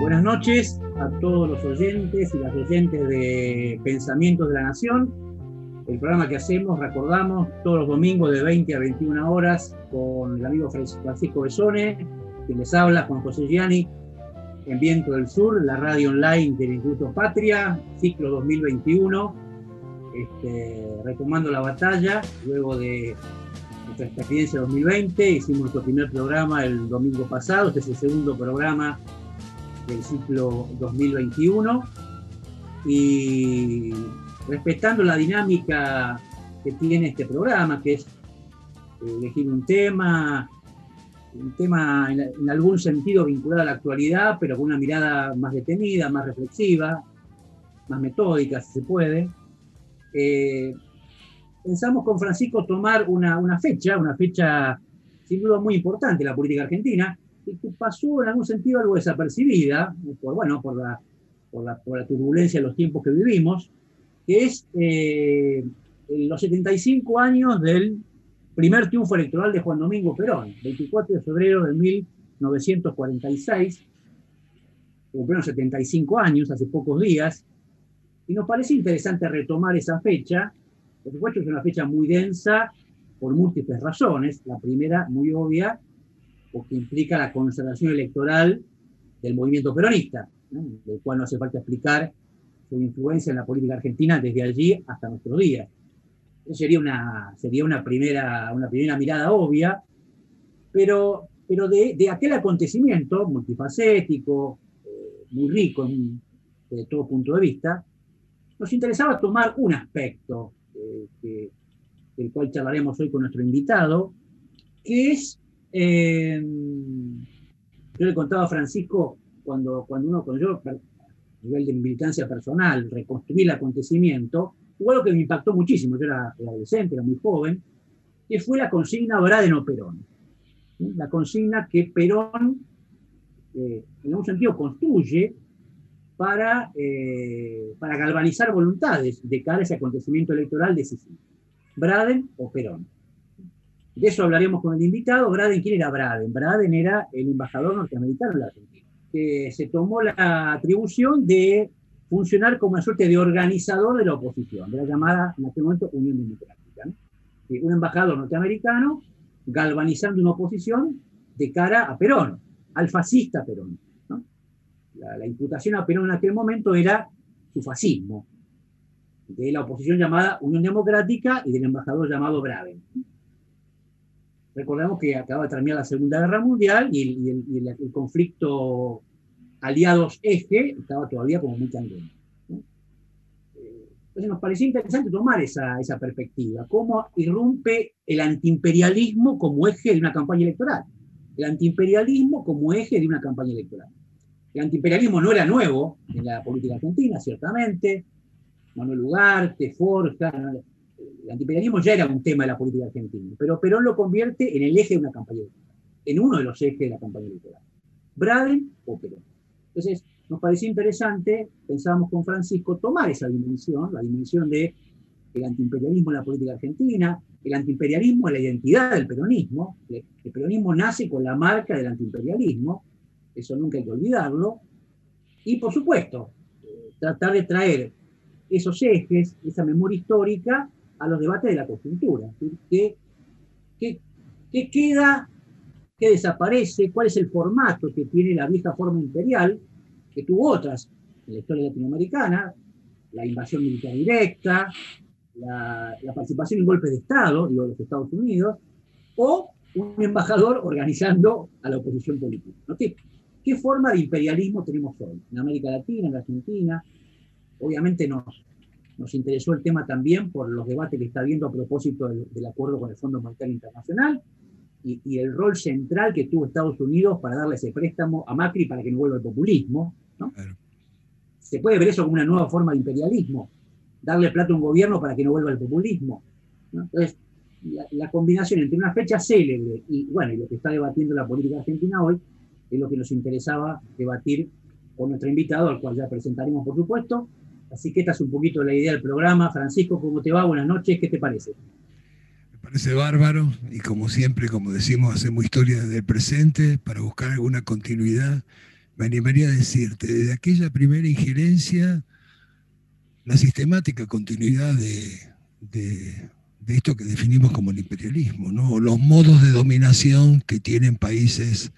Buenas noches a todos los oyentes y las oyentes de Pensamientos de la Nación. El programa que hacemos, recordamos, todos los domingos de 20 a 21 horas con el amigo Francisco Besone, quien les habla, Juan José Gianni, en Viento del Sur, la radio online del Instituto Patria, ciclo 2021, este, retomando la batalla, luego de nuestra experiencia 2020, hicimos nuestro primer programa el domingo pasado, este es el segundo programa del ciclo 2021 y respetando la dinámica que tiene este programa, que es elegir un tema, un tema en, algún sentido vinculado a la actualidad, pero con una mirada más detenida, más reflexiva, más metódica, si se puede. Eh, pensamos con Francisco tomar una, una, fecha, una fecha sin duda muy importante en la política argentina, que pasó en algún sentido algo desapercibida, por, bueno, por la, por la, por la turbulencia de los tiempos que vivimos, que es eh, los 75 años del primer triunfo electoral de Juan Domingo Perón, 24 de febrero de 1946, cumplieron 75 años, hace pocos días, y nos parece interesante retomar esa fecha, por supuesto es una fecha muy densa por múltiples razones, la primera muy obvia o que implica la conservación electoral del movimiento peronista, del cual no hace falta explicar su influencia en la política argentina desde allí hasta nuestros días. Eso sería una, sería una, primera, una primera mirada obvia, pero, pero de, de aquel acontecimiento multifacético, eh, muy rico desde todo punto de vista, nos interesaba tomar un aspecto eh, del cual charlaremos hoy con nuestro invitado, que es eh, yo le contaba a Francisco cuando, cuando uno, cuando yo, a nivel de militancia personal, reconstruí el acontecimiento, hubo algo que me impactó muchísimo, yo era, adolescente, era muy joven, que fue la consigna Braden o Perón. La consigna que Perón, eh, en algún sentido, construye para, eh, para galvanizar voluntades de cara a ese acontecimiento electoral decisivo. Braden o Perón. De eso hablaremos con el invitado. Braden, ¿quién era Braden? Braden era el embajador norteamericano la Argentina, que se tomó la atribución de funcionar como una suerte de organizador de la oposición, de la llamada en aquel momento Unión Democrática. Un embajador norteamericano galvanizando una oposición de cara a Perón, al fascista Perón. La, imputación a Perón en aquel momento era su fascismo, de la oposición llamada Unión Democrática y del embajador llamado Braden. Recordemos que acaba de terminar la Segunda Guerra Mundial y el, conflicto aliados-eje estaba todavía como muy candente. Entonces nos parecía interesante tomar esa perspectiva, cómo irrumpe el antiimperialismo como eje de una campaña electoral. El antiimperialismo como eje de una campaña electoral. El antiimperialismo no era nuevo en la política argentina, ciertamente. Manuel Ugarte, Forja, el antiimperialismo ya era un tema de la política argentina, pero Perón lo convierte en el eje de una campaña electoral, en uno de los ejes de la campaña electoral. Braden o Perón. Entonces, nos pareció interesante, pensábamos con Francisco, tomar esa dimensión, la dimensión de el antiimperialismo en la política argentina, el antiimperialismo en la identidad del peronismo. El peronismo nace con la marca del antiimperialismo, eso nunca hay que olvidarlo. Y por supuesto, tratar de traer esos ejes, esa memoria histórica, a los debates de la coyuntura. ¿Qué, qué, queda? ¿Qué desaparece? ¿Cuál es el formato que tiene la vieja forma imperial, que tuvo otras en la historia latinoamericana? La invasión militar directa, la, participación en golpes de Estado, digo, de los Estados Unidos, o un embajador organizando a la oposición política. ¿Qué, ¿Qué, forma de imperialismo tenemos hoy? En América Latina, en Argentina. Obviamente nos, nos interesó el tema también por los debates que está habiendo a propósito del, acuerdo con el Fondo Monetario Internacional y, el rol central que tuvo Estados Unidos para darle ese préstamo a Macri para que no vuelva el populismo. Se puede ver eso como una nueva forma de imperialismo, darle plata a un gobierno para que no vuelva el populismo. Entonces, la, combinación entre una fecha célebre y, bueno, y lo que está debatiendo la política argentina hoy es lo que nos interesaba debatir con nuestro invitado, al cual ya presentaremos, por supuesto, Así que esta es un poquito la idea del programa. Francisco, ¿cómo te va? Buenas noches, ¿qué te parece? Me parece bárbaro y como siempre, como decimos, hacemos historia del presente para buscar alguna continuidad. Me animaría a decirte, desde aquella primera injerencia, la sistemática continuidad de, esto que definimos como el imperialismo, ¿no? los modos de dominación que tienen países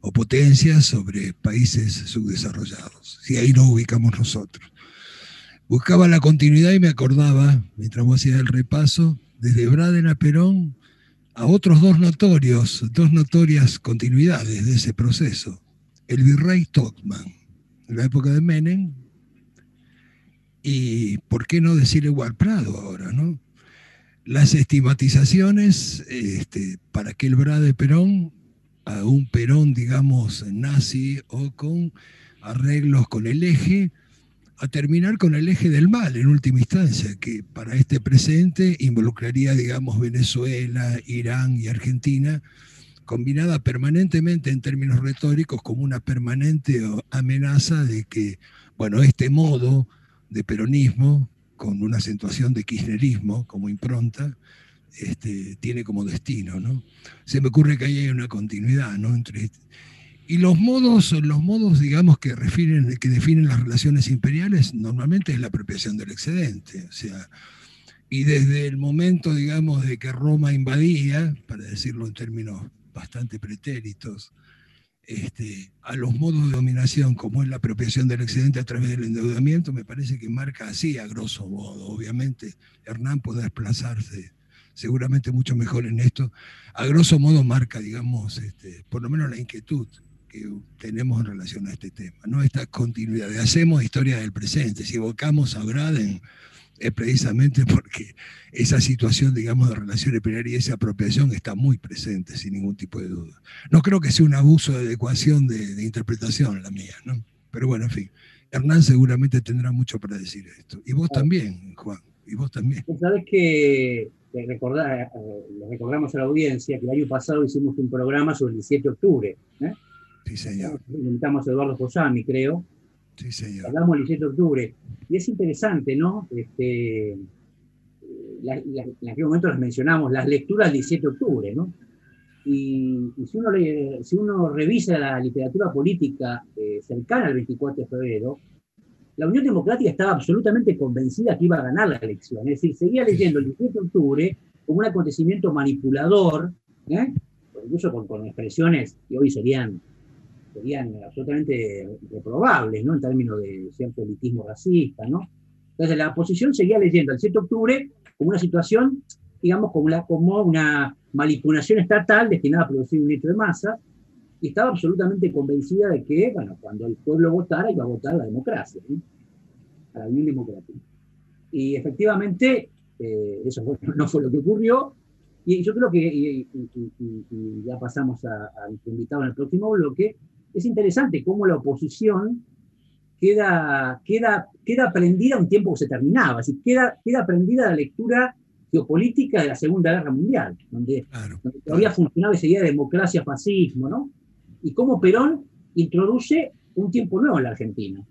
o potencias sobre países subdesarrollados. Y ahí nos ubicamos nosotros. Buscaba la continuidad y me acordaba, mientras vos hacías el repaso, desde Braden a Perón, a otros dos notorios, dos notorias continuidades de ese proceso. El virrey Tocman, en la época de Menem, y por qué no decir igual Prado ahora, ¿no? Las estigmatizaciones este, para que el Brade Perón, a un Perón, digamos, nazi o con arreglos con el eje, a terminar con el eje del mal en última instancia, que para este presente involucraría, digamos, Venezuela, Irán y Argentina, combinada permanentemente en términos retóricos como una permanente amenaza de que, bueno, este modo de peronismo, con una acentuación de kirchnerismo como impronta, este, tiene como destino. ¿no? Se me ocurre que ahí hay una continuidad ¿no? entre y los modos, los modos digamos, que, refieren, que definen las relaciones imperiales normalmente es la apropiación del excedente. O sea, y desde el momento, digamos, de que Roma invadía, para decirlo en términos bastante pretéritos, este, a los modos de dominación, como es la apropiación del excedente a través del endeudamiento, me parece que marca así, a grosso modo. Obviamente, Hernán puede desplazarse seguramente mucho mejor en esto. A grosso modo marca, digamos, este, por lo menos la inquietud que tenemos en relación a este tema, ¿no? Esta continuidad de hacemos historia del presente. Si evocamos a Braden, es precisamente porque esa situación, digamos, de relación imperial y esa apropiación está muy presente, sin ningún tipo de duda. No creo que sea un abuso de adecuación de, interpretación la mía, ¿no? Pero bueno, en fin, Hernán seguramente tendrá mucho para decir esto. Y vos también, Juan, y vos también. Sabes que recordar, eh, le recordamos a la audiencia que el año pasado hicimos un programa sobre el 17 de octubre. ¿eh? Sí, señor. Invitamos a Eduardo Fosami, creo. Sí, señor. Hablamos el 17 de octubre. Y es interesante, ¿no? Este, en aquel momento las mencionamos, las lecturas del 17 de octubre, ¿no? Y, si, uno si uno revisa la literatura política eh, cercana al 24 de febrero, la Unión Democrática estaba absolutamente convencida que iba a ganar la elección. Es decir, seguía leyendo el 17 de octubre como un acontecimiento manipulador, ¿eh? incluso con, con, expresiones que hoy serían serían absolutamente reprobables, ¿no? En términos de cierto elitismo racista, ¿no? Entonces la oposición seguía leyendo el 7 de octubre como una situación, digamos, como, la, como una manipulación estatal destinada a producir un hecho de masa, y estaba absolutamente convencida de que, bueno, cuando el pueblo votara, iba a votar la democracia, ¿no? a la Unión Democrática. Y efectivamente, eh, eso no fue lo que ocurrió, y yo creo que, y, ya pasamos al invitado en el próximo bloque, es interesante cómo la oposición queda, queda, queda prendida a un tiempo que se terminaba, así queda, queda prendida la lectura geopolítica de la Segunda Guerra Mundial, donde, todavía funcionaba esa idea de democracia, fascismo, ¿no? Y cómo Perón introduce un tiempo nuevo en la Argentina,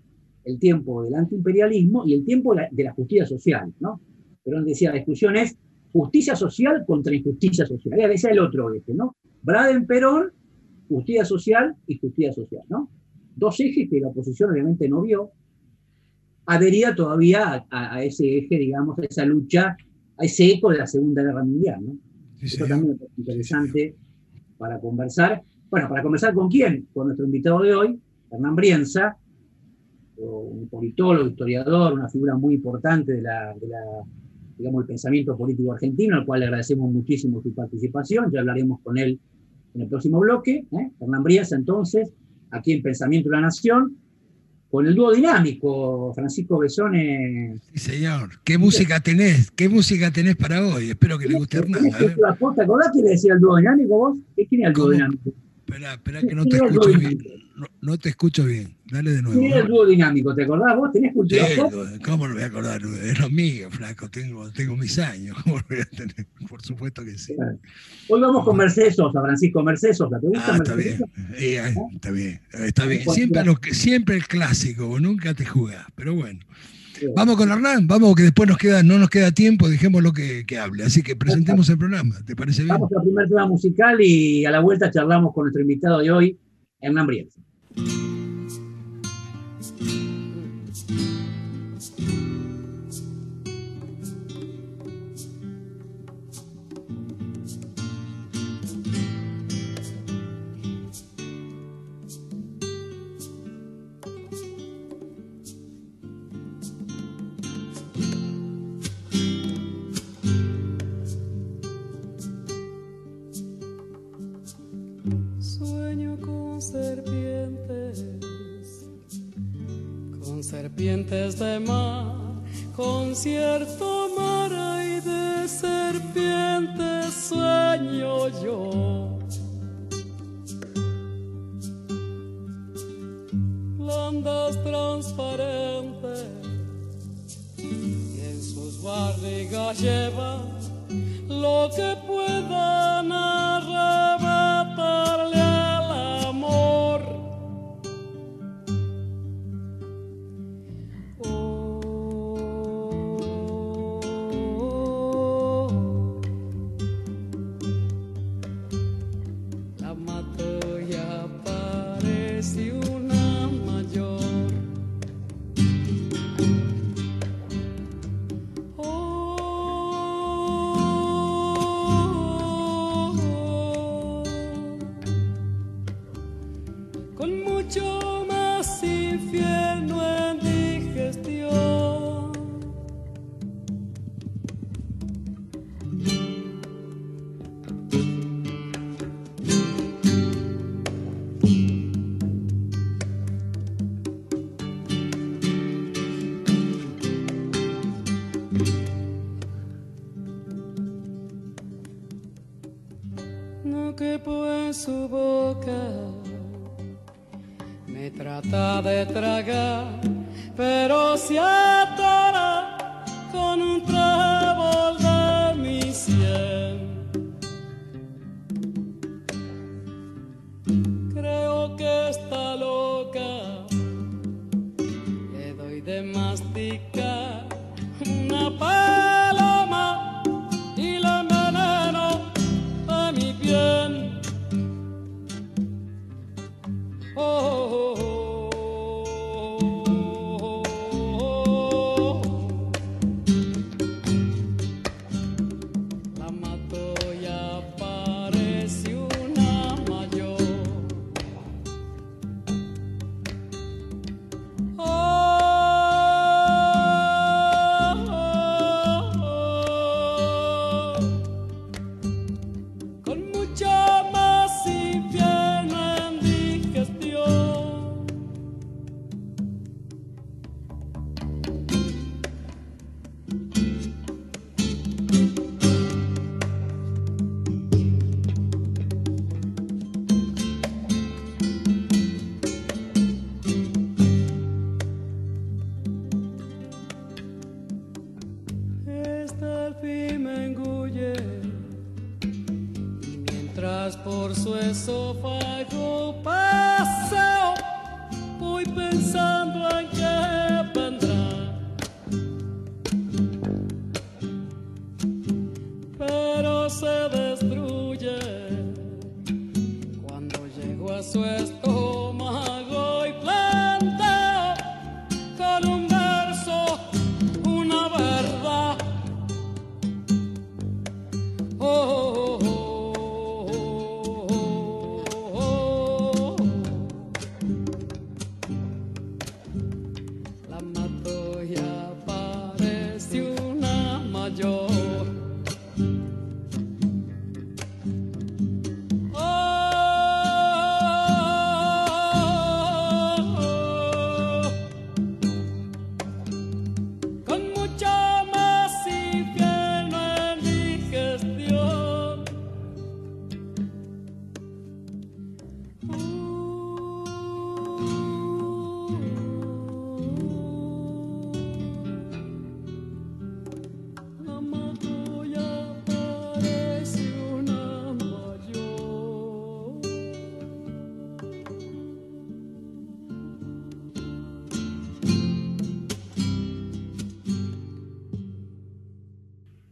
el tiempo del antiimperialismo y el tiempo de la, justicia social, ¿no? Perón decía, la discusión es justicia social contra injusticia social. Es el otro eje, ¿no? Braden Perón justicia social y justicia social, ¿no? Dos ejes que la oposición obviamente no vio, adhería todavía a, ese eje, digamos, a esa lucha, a ese eco de la Segunda Guerra Mundial, ¿no? Eso también es interesante para conversar. Bueno, para conversar con quién? Con nuestro invitado de hoy, Hernán Brienza, un politólogo, historiador, una figura muy importante de la, de la digamos, el pensamiento político argentino, al cual le agradecemos muchísimo su participación, ya hablaremos con él en el próximo bloque. ¿eh? Hernán Brías, entonces, aquí en Pensamiento de la Nación, con el dúo dinámico, Francisco Besone. Sí, señor. ¿Qué música tenés? ¿Qué música tenés para hoy? Espero que le guste a Hernán. ¿Te acordás que le decía el dúo dinámico vos? ¿Quién era el dúo dinámico? Espera, espera que no te escucho bien. No, te escucho bien. Dale de nuevo. ¿Quién era el dúo dinámico? ¿Te acordás vos? ¿Tenés cultura ¿Cómo no voy a acordar? Es lo mío, flaco. Tengo, tengo mis años. ¿Cómo lo voy a tener? Por supuesto que sí. Hoy vamos con Mercedes Sosa, Francisco Mercedes Sosa. ¿Te gusta ah, está bien. está bien. Está bien. Siempre, lo que, siempre el clásico. Nunca te jugás. Pero bueno. Vamos con Hernán, vamos que después nos queda, no nos queda tiempo, dejemos lo que, que hable. Así que presentemos el programa, ¿te parece bien? Vamos al primer tema musical y a la vuelta charlamos con nuestro invitado de hoy, Hernán Brienza. amado.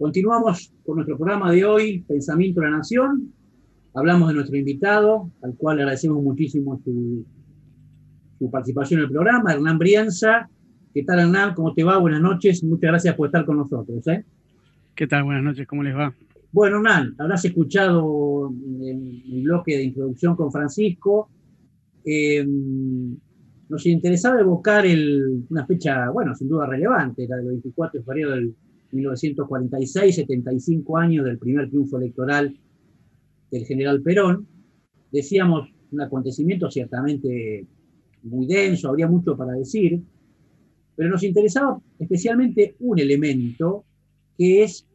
Continuamos con nuestro programa de hoy, Pensamiento de la Nación. Hablamos de nuestro invitado, al cual agradecemos muchísimo su, participación en el programa, Hernán Brianza. ¿Qué tal, Hernán? ¿Cómo te va? Buenas noches. Muchas gracias por estar con nosotros. ¿eh? ¿Qué tal? Buenas noches. ¿Cómo les va? Bueno, Hernán, habrás escuchado el, bloque de introducción con Francisco. Eh, nos interesaba evocar una fecha, bueno, sin duda relevante, la del 24 de febrero del 1946, 75 años del primer triunfo electoral del general Perón. Decíamos, un acontecimiento ciertamente muy denso, habría mucho para decir, pero nos interesaba especialmente un elemento que es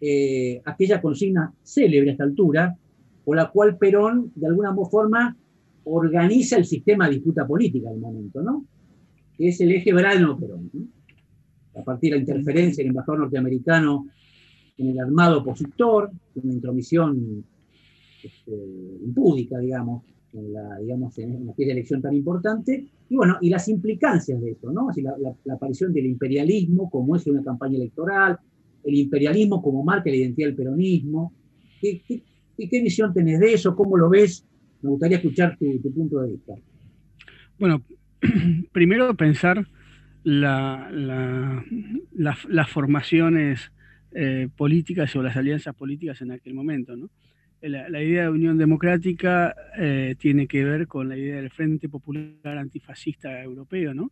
eh, aquella consigna célebre a esta altura, por la cual Perón, de alguna forma, organiza el sistema de disputa política del momento, ¿no? Que es el eje Brano-Perón a partir de la interferencia del embajador norteamericano en el armado opositor, una intromisión este, impúdica, digamos, en la, digamos, en, elección tan importante, y bueno, y las implicancias de eso, ¿no? Así la, aparición del imperialismo como es una campaña electoral, el imperialismo como marca la identidad del peronismo. ¿Qué, qué, visión tenés de eso? ¿Cómo lo ves? Me gustaría escuchar tu punto de vista. Bueno, primero pensar la, las formaciones eh, políticas o las alianzas políticas en aquel momento. ¿no? La, idea de Unión Democrática eh, tiene que ver con la idea del Frente Popular Antifascista Europeo, ¿no?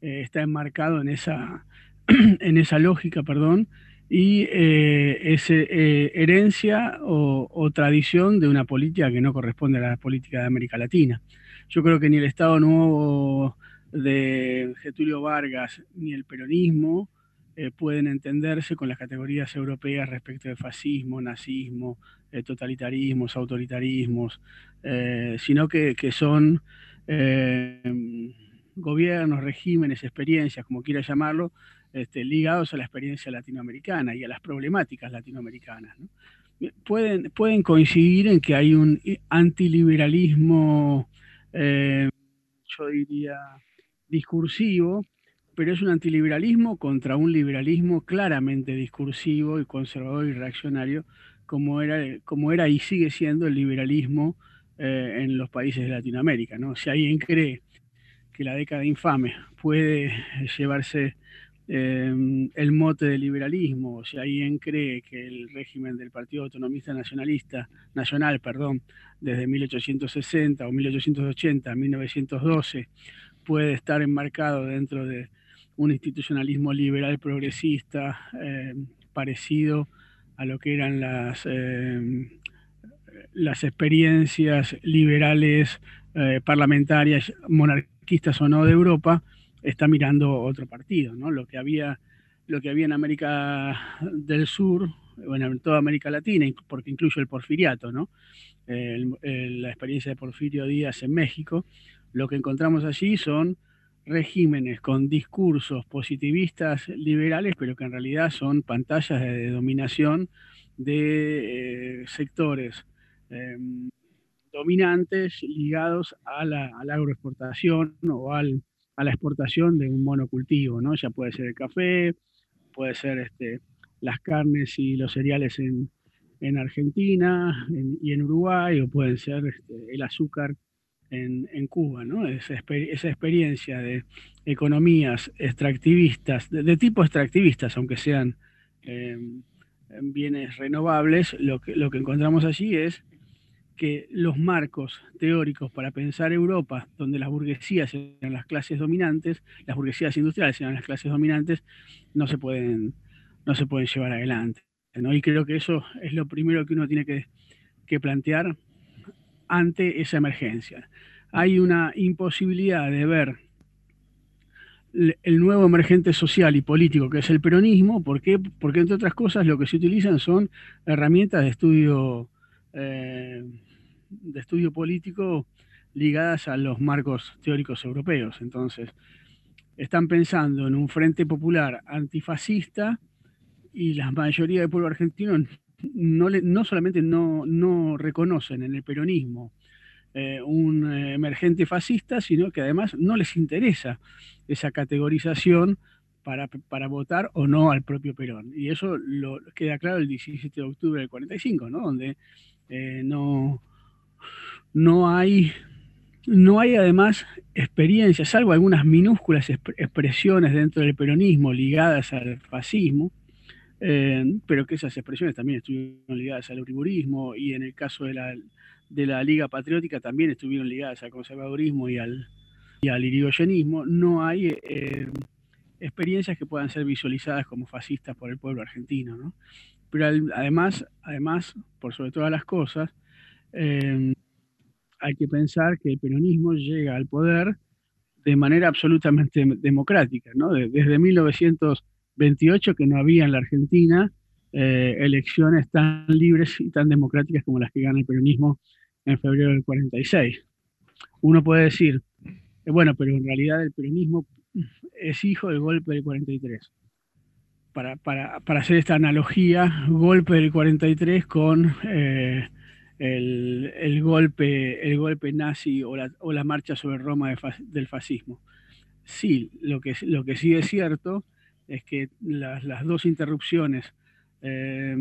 Eh, está enmarcado en esa, en esa lógica, perdón, y es herencia o, o, tradición de una política que no corresponde a la política de América Latina. Yo creo que ni el Estado Nuevo de Getulio Vargas ni el peronismo eh, pueden entenderse con las categorías europeas respecto de fascismo, nazismo, eh, totalitarismos, autoritarismos, eh, sino que, son gobiernos, regímenes, experiencias, como quiera llamarlo, este, ligados a la experiencia latinoamericana y a las problemáticas latinoamericanas. Pueden, pueden coincidir en que hay un antiliberalismo, yo diría, discursivo, pero es un antiliberalismo contra un liberalismo claramente discursivo y conservador y reaccionario, como era, como era y sigue siendo el liberalismo eh, en los países de Latinoamérica. ¿no? Si alguien cree que la década infame puede llevarse eh, el mote del liberalismo, o si alguien cree que el régimen del Partido Autonomista Nacionalista, Nacional, perdón, desde 1860 o 1880 a 1912 puede estar enmarcado dentro de un institucionalismo liberal progresista eh, parecido a lo que eran las, eh, las experiencias liberales eh, parlamentarias, monarquistas o no de Europa, está mirando otro partido, ¿no? Lo que había, lo que había en América del Sur, bueno, en toda América Latina, porque incluye el porfiriato, ¿no? la experiencia de Porfirio Díaz en México, lo que encontramos allí son regímenes con discursos positivistas liberales, pero que en realidad son pantallas de, dominación de eh, sectores em, dominantes ligados a la, agroexportación o a la exportación de un monocultivo, ¿no? Ya puede ser el café, puede ser este, las carnes y los cereales en, Argentina y en Uruguay, o pueden ser este, el azúcar en, Cuba, ¿no? Esa, experiencia de economías extractivistas, de, tipo extractivistas, aunque sean em, bienes renovables, lo que, encontramos allí es que los marcos teóricos para pensar Europa, donde las burguesías eran las clases dominantes, las burguesías industriales eran las clases dominantes, no se pueden, no se pueden llevar adelante. Y creo que eso es lo primero que uno tiene que plantear ante esa emergencia. Hay una imposibilidad de ver el nuevo emergente social y político que es el peronismo, ¿por qué? Porque entre otras cosas lo que se utilizan son herramientas de estudio, eh, de estudio político ligadas a los marcos teóricos europeos. Entonces, están pensando en un frente popular antifascista y la mayoría del pueblo argentino no, no solamente no, no, reconocen en el peronismo eh, un emergente fascista, sino que además no les interesa esa categorización para, para, votar o no al propio Perón. Y eso lo queda claro el 17 de octubre del 45, ¿no? donde eh, no, no, hay, no hay además experiencias, salvo algunas minúsculas expresiones dentro del peronismo ligadas al fascismo, eh, pero que esas expresiones también estuvieron ligadas al uriburismo y en el caso de la, de la Liga Patriótica también estuvieron ligadas al conservadurismo y al, y al irigoyenismo, no hay eh, experiencias que puedan ser visualizadas como fascistas por el pueblo argentino. ¿no? Pero además, además, por sobre todas las cosas, eh, hay que pensar que el peronismo llega al poder de manera absolutamente democrática. ¿no? Desde 1928 que no había en la Argentina eh, elecciones tan libres y tan democráticas como las que gana el peronismo en febrero del 46. Uno puede decir, eh, bueno, pero en realidad el peronismo es hijo del golpe del 43. Para, para, para hacer esta analogía, golpe del 43 con eh, el, el, golpe, el golpe nazi o la, o la marcha sobre Roma del fascismo. Sí, lo que, lo que sí es cierto es que las, las dos interrupciones eh,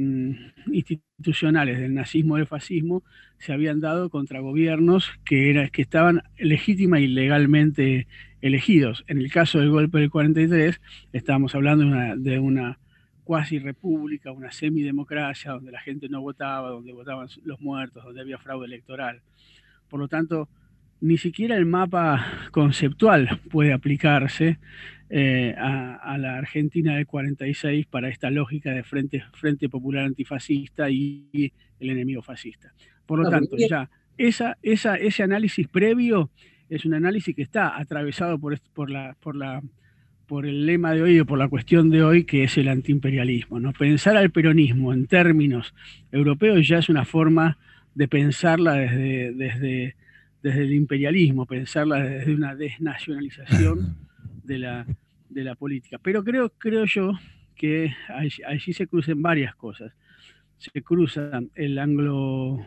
institucionales del nazismo y del fascismo se habían dado contra gobiernos que, era, que estaban legítima y legalmente elegidos. En el caso del golpe del 43, estábamos hablando de una, de una cuasi república, una semidemocracia, donde la gente no votaba, donde votaban los muertos, donde había fraude electoral. Por lo tanto, ni siquiera el mapa conceptual puede aplicarse eh, a, la Argentina del 46 para esta lógica de frente, frente popular antifascista y el enemigo fascista. Por lo tanto, ya esa, esa, ese análisis previo es un análisis que está atravesado por, por, la, por, la, por el lema de hoy o por la cuestión de hoy que es el antiimperialismo. ¿no? Pensar al peronismo en términos europeos ya es una forma de pensarla desde, desde desde el imperialismo, pensarla desde una desnacionalización de la, de la política. Pero creo, creo yo que allí, se crucen varias cosas. Se cruzan el anglo,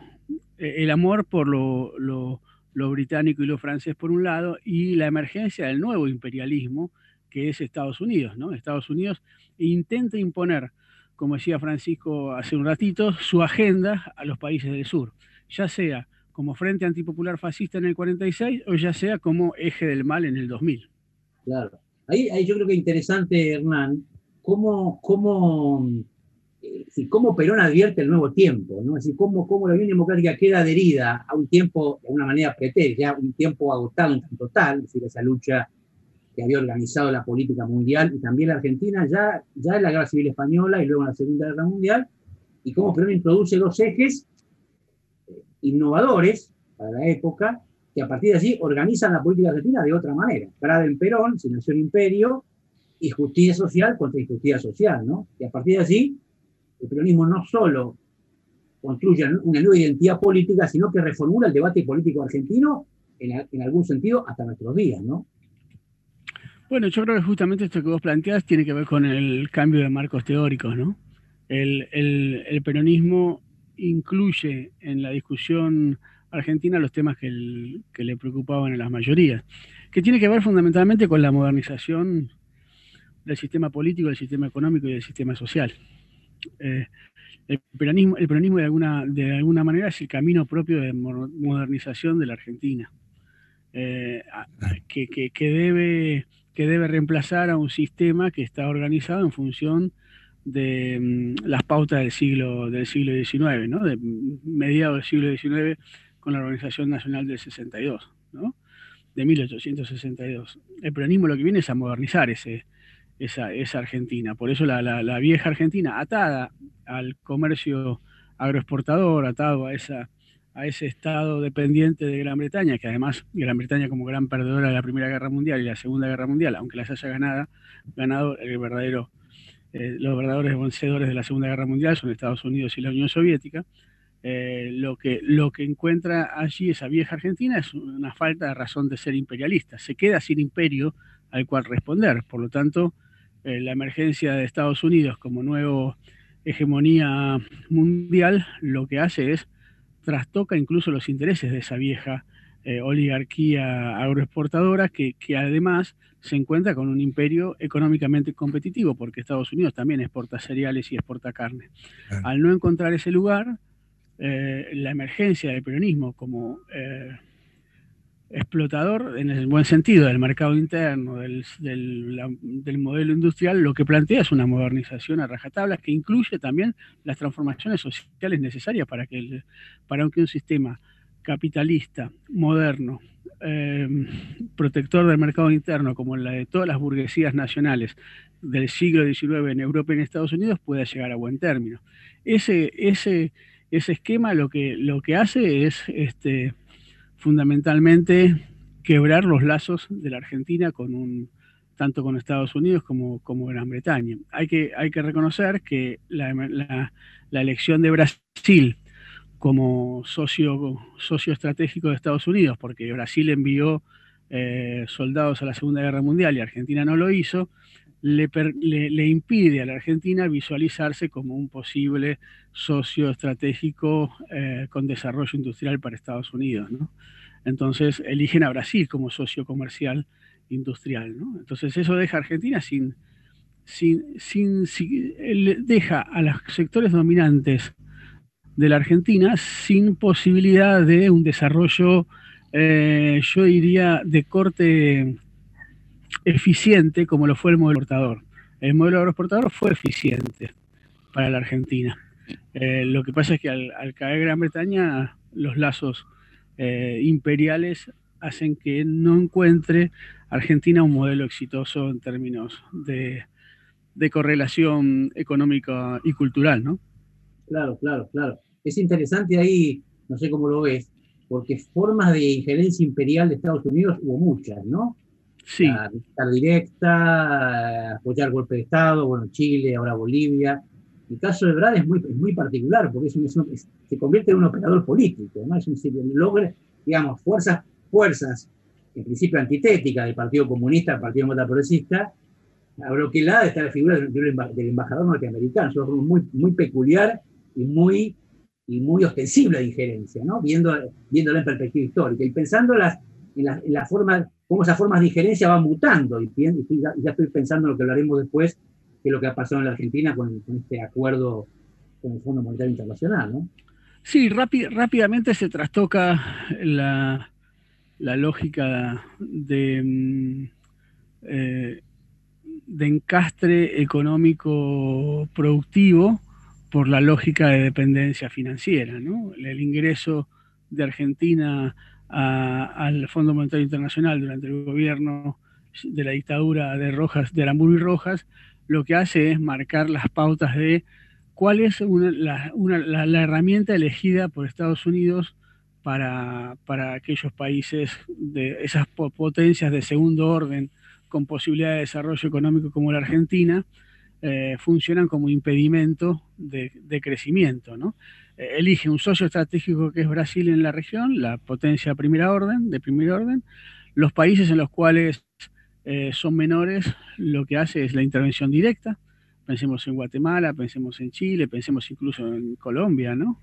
el amor por lo británico y lo francés por un lado, y la emergencia del nuevo imperialismo, que es Estados Unidos. ¿no? Estados Unidos intenta imponer, como decía Francisco hace un ratito, su agenda a los países del sur, ya sea como Frente Antipopular Fascista en el 46 o ya sea como eje del mal en el 2000. Claro. Ahí, ahí yo creo que es interesante, Hernán, cómo, cómo, eh, cómo Perón advierte el nuevo tiempo, ¿no? Es decir, cómo, cómo la Unión Democrática queda adherida a un tiempo, de una manera pretérita, ya un tiempo agotado en tanto tal, es decir, esa lucha que había organizado la política mundial y también la Argentina, ya, ya en la Guerra Civil Española y luego en la Segunda Guerra Mundial, y cómo Perón introduce dos ejes innovadores para la época, que a partir de allí organizan la política argentina de otra manera. Prada en Perón, nació imperio, y justicia social contra injusticia social, ¿no? Y a partir de allí, el peronismo no solo construye una nueva identidad política, sino que reformula el debate político argentino en, en algún sentido hasta nuestros días, ¿no? Bueno, yo creo que justamente esto que vos planteás tiene que ver con el cambio de marcos teóricos, ¿no? El, el peronismo incluye en la discusión argentina los temas que, le preocupaban a las mayorías, que tiene que ver fundamentalmente con la modernización del sistema político, del sistema económico y del sistema social. Eh, el peronismo, el peronismo de, alguna, de alguna manera es el camino propio de modernización de la Argentina, eh, que, que, debe, que debe reemplazar a un sistema que está organizado en función de mm, las pautas del siglo, del siglo XIX, ¿no? de mediados del siglo XIX con la Organización Nacional del 62, ¿no? de 1862. El peronismo lo que viene es a modernizar ese, esa, esa Argentina. Por eso la, la, vieja Argentina, atada al comercio agroexportador, atado a, esa, a ese estado dependiente de Gran Bretaña, que además Gran Bretaña como gran perdedora de la Primera Guerra Mundial y la Segunda Guerra Mundial, aunque las haya ganado, ganado el verdadero eh, los verdaderos vencedores de la Segunda Guerra Mundial son Estados Unidos y la Unión Soviética, eh, lo, que, lo que encuentra allí esa vieja Argentina es una falta de razón de ser imperialista. Se queda sin imperio al cual responder. Por lo tanto, eh, la emergencia de Estados Unidos como nuevo hegemonía mundial lo que hace es trastoca incluso los intereses de esa vieja eh, oligarquía agroexportadora que, que, además se encuentra con un imperio económicamente competitivo, porque Estados Unidos también exporta cereales y exporta carne. Al no encontrar ese lugar, eh, la emergencia del peronismo como eh, explotador, en el buen sentido, del mercado interno, del, del, modelo industrial, lo que plantea es una modernización a rajatabla que incluye también las transformaciones sociales necesarias para que, para que un sistema capitalista, moderno, eh, protector del mercado interno, como la de todas las burguesías nacionales del siglo XIX en Europa y en Estados Unidos, pueda llegar a buen término. Ese, ese, ese esquema lo que, lo que hace es este, fundamentalmente quebrar los lazos de la Argentina con un, tanto con Estados Unidos como, como Gran Bretaña. Hay que, hay que reconocer que la, la elección de Brasil como socio, socio estratégico de Estados Unidos, porque Brasil envió eh, soldados a la Segunda Guerra Mundial y Argentina no lo hizo, le, impide a la Argentina visualizarse como un posible socio estratégico eh, con desarrollo industrial para Estados Unidos. Entonces eligen a Brasil como socio comercial industrial. Entonces eso deja a Argentina sin, sin, sin, sin, deja a los sectores dominantes de la Argentina sin posibilidad de un desarrollo, eh, yo diría, de corte eficiente como lo fue el modelo exportador. El modelo agroexportador fue eficiente para la Argentina. Eh, lo que pasa es que al, caer Gran Bretaña, los lazos eh, imperiales hacen que no encuentre Argentina un modelo exitoso en términos de, de correlación económica y cultural, ¿no? Claro, claro, claro es interesante ahí, no sé cómo lo ves, porque formas de injerencia imperial de Estados Unidos hubo muchas, ¿no? Sí. La directa, apoyar golpe de Estado, bueno, Chile, ahora Bolivia. El caso de Brad es muy, muy particular porque es un, se convierte en un operador político, ¿no? Es un logra, digamos, fuerzas, fuerzas, en principio antitéticas del Partido Comunista, del Partido Demócrata Progresista, a bloqueada está la figura del, embajador norteamericano, es muy, muy peculiar y muy y muy ostensible de injerencia, ¿no? Viendo, viéndola en perspectiva histórica y pensando en, en, la, forma, cómo esas formas de injerencia van mutando. Y, ya, estoy pensando en lo que hablaremos después, que es lo que ha pasado en la Argentina con, este acuerdo con el Fondo Monetario Internacional. Sí, rápidamente se trastoca la, la lógica de, mm, eh, de encastre económico productivo por la lógica de dependencia financiera. ¿no? El ingreso de Argentina al Fondo Monetario Internacional durante el gobierno de la dictadura de Rojas, de Aramburu y Rojas, lo que hace es marcar las pautas de cuál es la, herramienta elegida por Estados Unidos para, para, aquellos países de esas potencias de segundo orden con posibilidad de desarrollo económico como la Argentina, eh, funcionan como impedimento de, crecimiento. ¿no? Eh, elige un socio estratégico que es Brasil en la región, la potencia de primera orden, de primer orden. Los países en los cuales eh, son menores, lo que hace es la intervención directa. Pensemos en Guatemala, pensemos en Chile, pensemos incluso en Colombia, ¿no?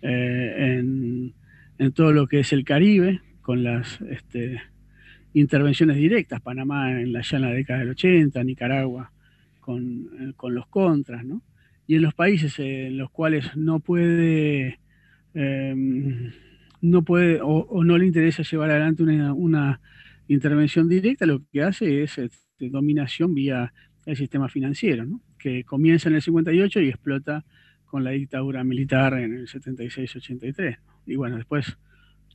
en, todo lo que es el Caribe, con las este, intervenciones directas, Panamá en la, ya en la década del 80, Nicaragua eh, con, los contras, ¿no? Y en los países en los cuales no puede, em, no puede o, no le interesa llevar adelante una, intervención directa, lo que hace es este, dominación vía el sistema financiero, que comienza en el 58 y explota con la dictadura militar en el 76-83. Y bueno, después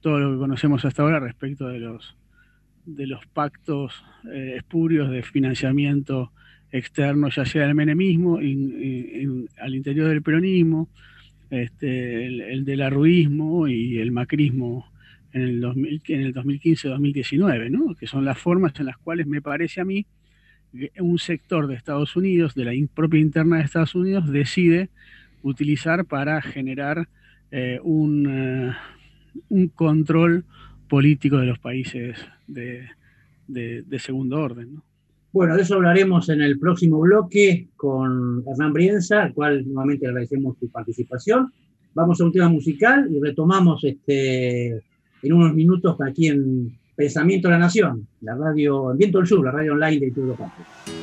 todo lo que conocemos hasta ahora respecto de los, de los pactos eh, espurios de financiamiento externo, ya sea el menemismo, al interior del peronismo, este, el, del arruismo y el macrismo en el, el 2015-2019, ¿no? que son las formas en las cuales me parece a mí un sector de Estados Unidos, de la propia interna de Estados Unidos, decide utilizar para generar eh, un, eh, un, control político de los países de, de, segundo orden. Bueno, de eso hablaremos en el próximo bloque con Hernán Brienza, al cual nuevamente agradecemos su participación. Vamos a un tema musical y retomamos este, en unos minutos aquí en Pensamiento de la Nación, la radio, en Viento del Sur, la radio online de Instituto Patria.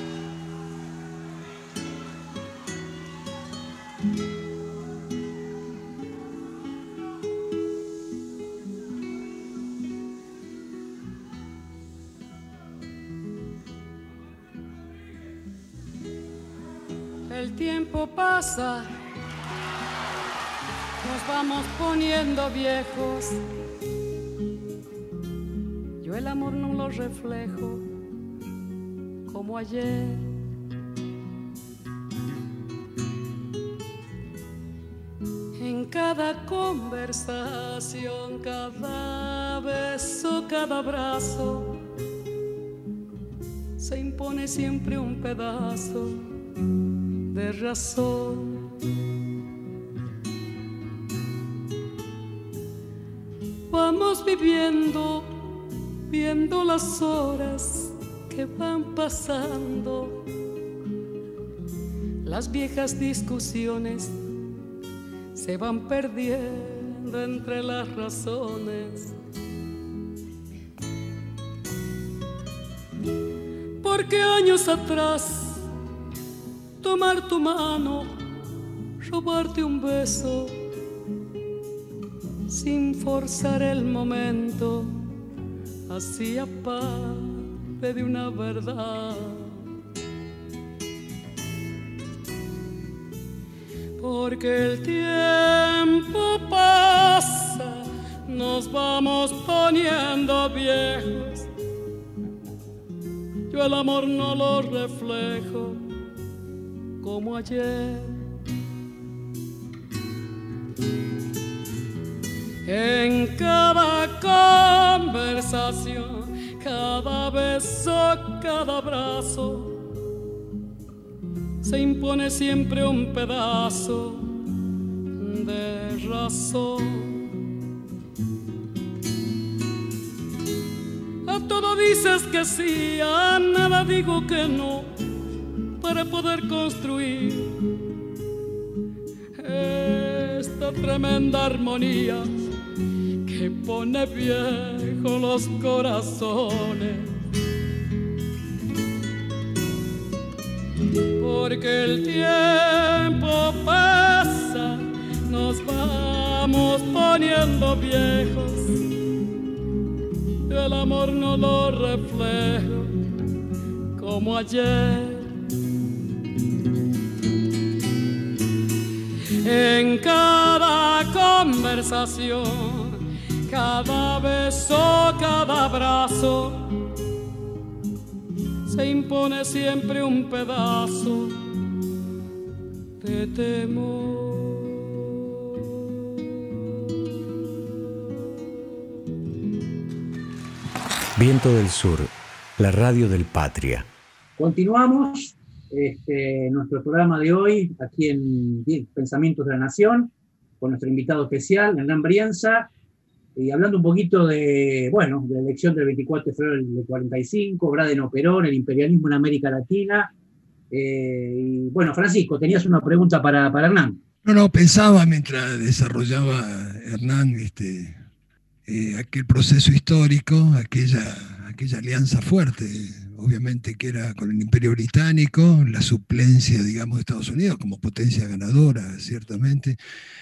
El tiempo pasa, nos vamos poniendo viejos el amor no lo reflejo como ayer. En cada conversación, cada beso, cada abrazo, se impone siempre un pedazo de razón. Vamos viviendo viendo las horas que van pasando, las viejas discusiones se van perdiendo entre las razones. Porque años atrás, tomar tu mano, robarte un beso, sin forzar el momento, hacía parte de una verdad. Porque el tiempo pasa, nos vamos poniendo viejos. Yo el amor no lo reflejo como ayer. En cada conversación, cada beso, cada abrazo, se impone siempre un pedazo de razón. A todo dices que sí, a nada digo que no, para poder construir esta tremenda armonía que pone viejo los corazones. Porque el tiempo pasa, nos vamos poniendo viejos. El amor no lo reflejo como ayer. En cada conversación cada beso, cada abrazo, se impone siempre un pedazo de temor. Viento del Sur, la radio del Patria. Continuamos este, nuestro programa de hoy aquí en Pensamientos de la Nación con nuestro invitado especial, Hernán Brianza, y hablando un poquito de, bueno, de la elección del 24 de febrero del 45, Braden Perón, el imperialismo en América Latina. Eh, y bueno, Francisco, tenías una pregunta para, para, Hernán. No, no, pensaba mientras desarrollaba Hernán este, eh, aquel proceso histórico, aquella, aquella alianza fuerte obviamente que era con el Imperio Británico, la suplencia, digamos, de Estados Unidos como potencia ganadora, ciertamente.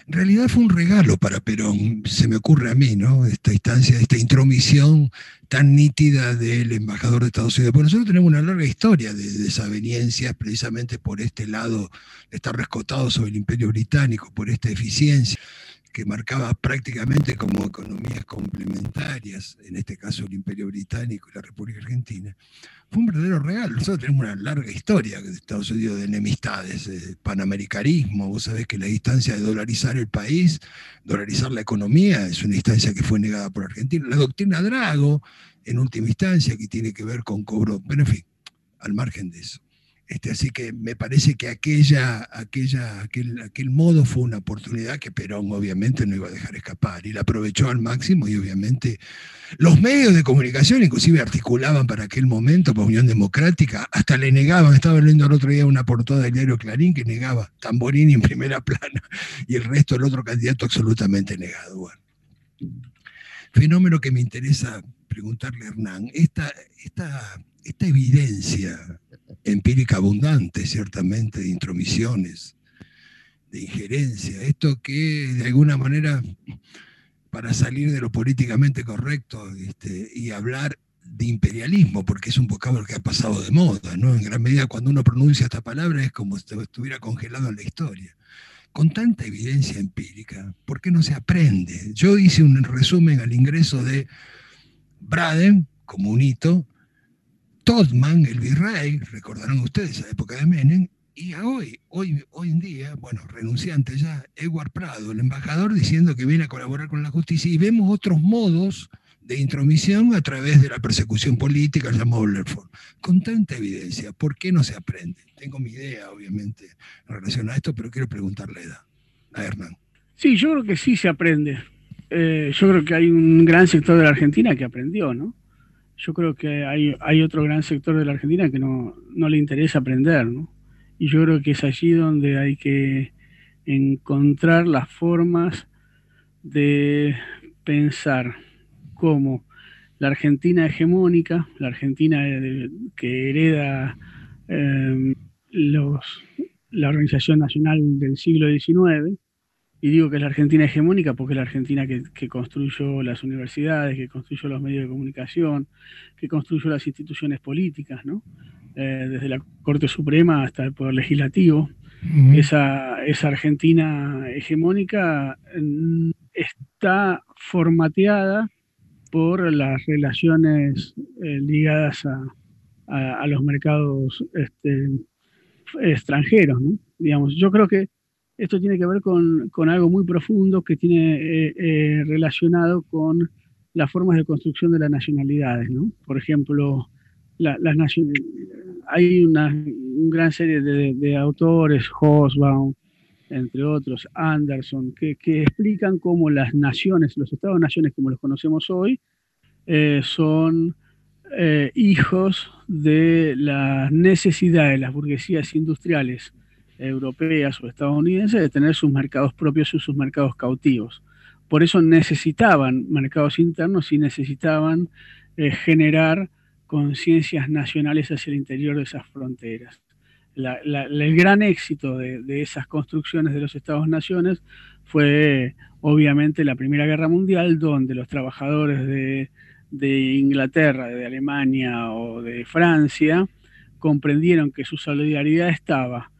En realidad fue un regalo para Perón, se me ocurre a mí, ¿no? Esta instancia, esta intromisión tan nítida del embajador de Estados Unidos. Bueno, nosotros tenemos una larga historia de desavenencias precisamente por este lado, estar rescotado sobre el Imperio Británico, por esta eficiencia que marcaba prácticamente como economías complementarias, en este caso el Imperio Británico y la República Argentina, fue un verdadero regalo. Nosotros tenemos una larga historia de Estados Unidos de enemistades, de panamericanismo. Vos sabés que la distancia de dolarizar el país, dolarizar la economía, es una instancia que fue negada por Argentina. La doctrina Drago, en última instancia, que tiene que ver con cobro, pero en fin, al margen de eso. Este, así que me parece que aquella, aquella, aquel, modo fue una oportunidad que Perón obviamente no iba a dejar escapar y la aprovechó al máximo y obviamente los medios de comunicación inclusive articulaban para aquel momento, para Unión Democrática, hasta le negaban, estaba leyendo el otro día una portada del diario Clarín que negaba Tamborini en primera plana y el resto del otro candidato absolutamente negado. fenómeno que me interesa preguntarle a Hernán, esta, esta, esta evidencia empírica abundante, ciertamente, de intromisiones, de injerencia, esto que de alguna manera, para salir de lo políticamente correcto este, y hablar de imperialismo, porque es un vocablo que ha pasado de moda, ¿no? En gran medida cuando uno pronuncia esta palabra es como si estuviera congelado en la historia. Con tanta evidencia empírica, ¿por qué no se aprende? Yo hice un resumen al ingreso de Braden, como un hito, Todman, el virrey, recordarán ustedes esa época de Menem, y hoy, hoy, hoy en día, bueno, renunciante ya, Edward Prado, el embajador, diciendo que viene a colaborar con la justicia, y vemos otros modos de intromisión a través de la persecución política llamado Lerford. Con tanta evidencia, ¿por qué no se aprende? Tengo mi idea, obviamente, en relación a esto, pero quiero preguntarle a Hernán. Sí, yo creo que sí se aprende. Eh, yo creo que hay un gran sector de la Argentina que aprendió, ¿no? Yo creo que hay, hay otro gran sector de la Argentina que no, no le interesa aprender, ¿no? Y yo creo que es allí donde hay que encontrar las formas de pensar como la Argentina hegemónica, la Argentina que hereda em, los, la Organización Nacional del siglo XIX, y digo que es la Argentina hegemónica porque es la Argentina que, construyó las universidades, que construyó los medios de comunicación, que construyó las instituciones políticas, ¿no? Eh, desde la Corte Suprema hasta el Poder Legislativo. esa, esa Argentina hegemónica mm, está formateada por las relaciones eh, ligadas a, los mercados este, extranjeros. ¿no? Digamos, yo creo que esto tiene que ver con, algo muy profundo que tiene eh, eh, relacionado con las formas de construcción de las nacionalidades. ¿no? Por ejemplo, hay una, gran serie de, autores, Hosbaum, entre otros, Anderson, que, explican cómo las naciones, los estados-naciones como los conocemos hoy, eh, son hijos de las necesidades de las burguesías industriales europeas o estadounidenses de tener sus mercados propios y sus mercados cautivos. Por eso necesitaban mercados internos y necesitaban eh, generar conciencias nacionales hacia el interior de esas fronteras el gran éxito de, esas construcciones de los Estados-naciones fue obviamente la Primera Guerra Mundial, donde los trabajadores de, Inglaterra, de Alemania o de Francia comprendieron que su solidaridad estaba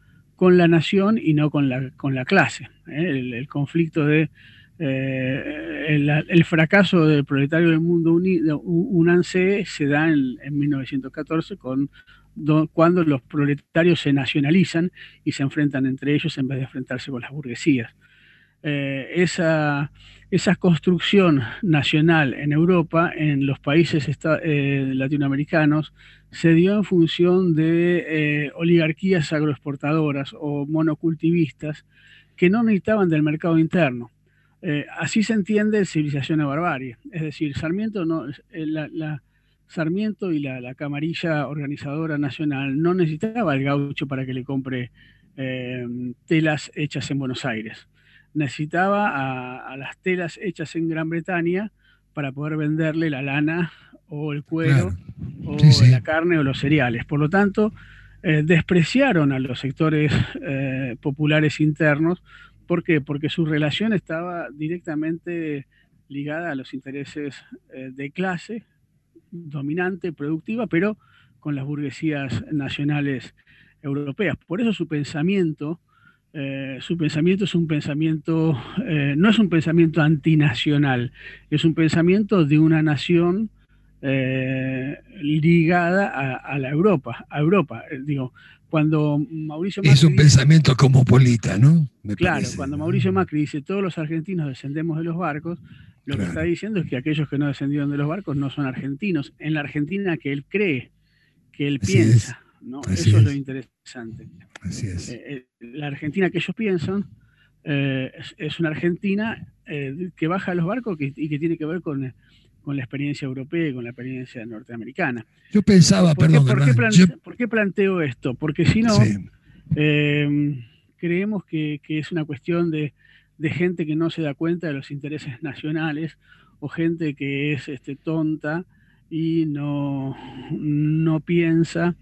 con la nación y no con la, con la clase. ¿eh? El, conflicto de eh, el, fracaso del proletario del mundo unido, UNANSE se da en, en 1914 con cuando los proletarios se nacionalizan y se enfrentan entre ellos en vez de enfrentarse con las burguesías. Eh, esa, esa, construcción nacional en Europa, en los países eh, latinoamericanos, se dio en función de eh, oligarquías agroexportadoras o monocultivistas que no necesitaban del mercado interno. así se entiende civilización a barbarie. Es decir, Sarmiento no, la Sarmiento y la, camarilla organizadora nacional no necesitaba el gaucho para que le compre telas hechas en Buenos Aires. Necesitaba a, las telas hechas en Gran Bretaña para poder venderle la lana o el cuero o la carne o los cereales. Por lo tanto, eh, despreciaron a los sectores eh, populares internos. ¿Por qué? Porque su relación estaba directamente ligada a los intereses de clase dominante, productiva, pero con las burguesías nacionales europeas. Por eso su pensamiento, eh, su pensamiento es un pensamiento, eh, no es un pensamiento antinacional, es un pensamiento de una nación eh, ligada a, la Europa, a Europa. digo, cuando Mauricio Macri Es un pensamiento cosmopolita, ¿no? claro, cuando Mauricio Macri dice todos los argentinos descendemos de los barcos, lo que está diciendo es que aquellos que no descendieron de los barcos no son argentinos, en la Argentina que él cree, que él piensa. ¿No? Eso es. lo interesante. Así es. Eh, eh, la Argentina que ellos piensan eh, es, una Argentina que baja a los barcos y que tiene que ver con, la experiencia europea y con la experiencia norteamericana. Yo pensaba, ¿Por perdón, ¿por, qué planteo esto? Porque si no, creemos que, es una cuestión de, de gente que no se da cuenta de los intereses nacionales o gente que es este, tonta y no, no piensa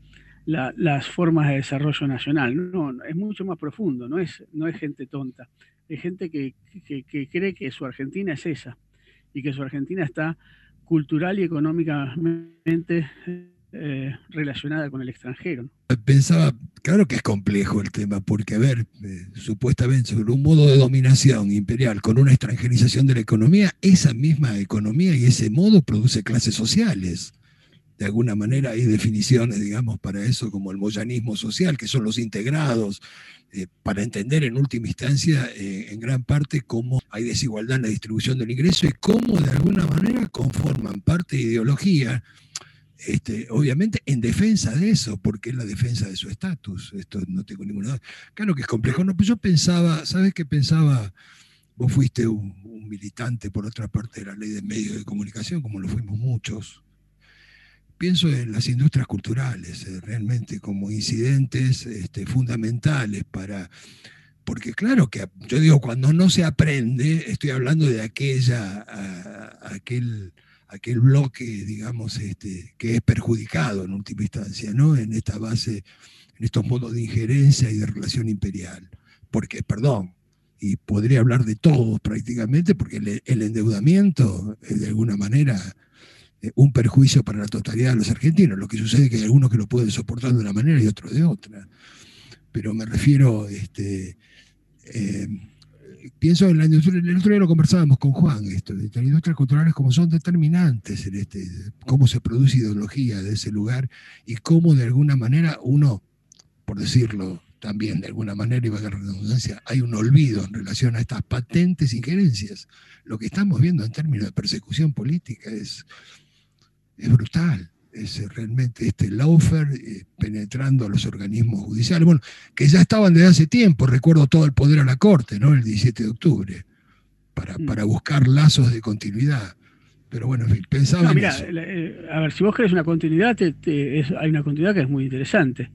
las formas de desarrollo nacional. No, es mucho más profundo, no es, no es gente tonta, es gente que, que cree que su Argentina es esa y que su Argentina está cultural y económicamente eh, relacionada con el extranjero. Pensaba, claro que es complejo el tema, porque, a ver, eh, supuestamente sobre un modo de dominación imperial con una extranjerización de la economía, esa misma economía y ese modo produce clases sociales. De alguna manera hay definiciones, digamos, para eso, como el moyanismo social, que son los integrados, eh, para entender en última instancia, en gran parte, cómo hay desigualdad en la distribución del ingreso y cómo de alguna manera conforman parte de ideología este, obviamente en defensa de eso, porque es la defensa de su estatus. Esto no tengo ninguna duda. Claro que es complejo. No, pues yo pensaba, ¿sabes qué pensaba? Vos fuiste un, militante, por otra parte, de la ley de medios de comunicación, como lo fuimos muchos. Pienso en las industrias culturales, eh, realmente como incidentes este, fundamentales para porque claro que yo digo, cuando no se aprende, estoy hablando de aquella, aquel aquel bloque, digamos, este, que es perjudicado en última instancia, ¿no? En esta base, en estos modos de injerencia y de relación imperial. Porque, perdón, y podría hablar de todos prácticamente, porque el, endeudamiento es de alguna manera eh, un perjuicio para la totalidad de los argentinos. Lo que sucede es que hay algunos que lo pueden soportar de una manera y otros de otra. Pero me refiero, este, eh, pienso en la industria, el otro día lo conversábamos con Juan, esto, de las industrias culturales como son determinantes en este, cómo se produce ideología de ese lugar y cómo de alguna manera uno, por decirlo también de alguna manera, y va a redundancia, hay un olvido en relación a estas patentes injerencias. Lo que estamos viendo en términos de persecución política es, es brutal es realmente este Laufer eh, penetrando a los organismos judiciales, bueno, que ya estaban desde hace tiempo, recuerdo todo el poder a la Corte, ¿no? El 17 de octubre, para, mm. para buscar lazos de continuidad. Pero bueno, pensaba mira, eh, a ver, si vos querés una continuidad, hay una continuidad que es muy interesante.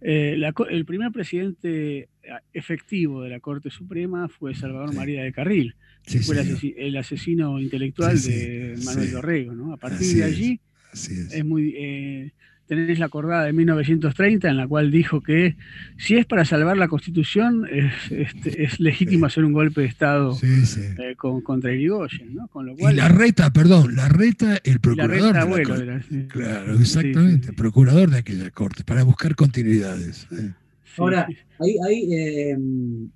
Eh, el primer presidente efectivo de la Corte Suprema fue Salvador María de Carril, fue el, asesino intelectual de Manuel Dorrego. ¿no? A partir de allí, es. muy, eh, tenés la acordada de 1930 en la cual dijo que si es para salvar la Constitución es, este, legítimo hacer un golpe de Estado eh, contra Irigoyen, ¿no? Con lo cual, y la reta, perdón, la reta, el procurador. La reta, de la claro, exactamente, procurador de aquella corte, para buscar continuidades. ¿eh? Ahora, ahí,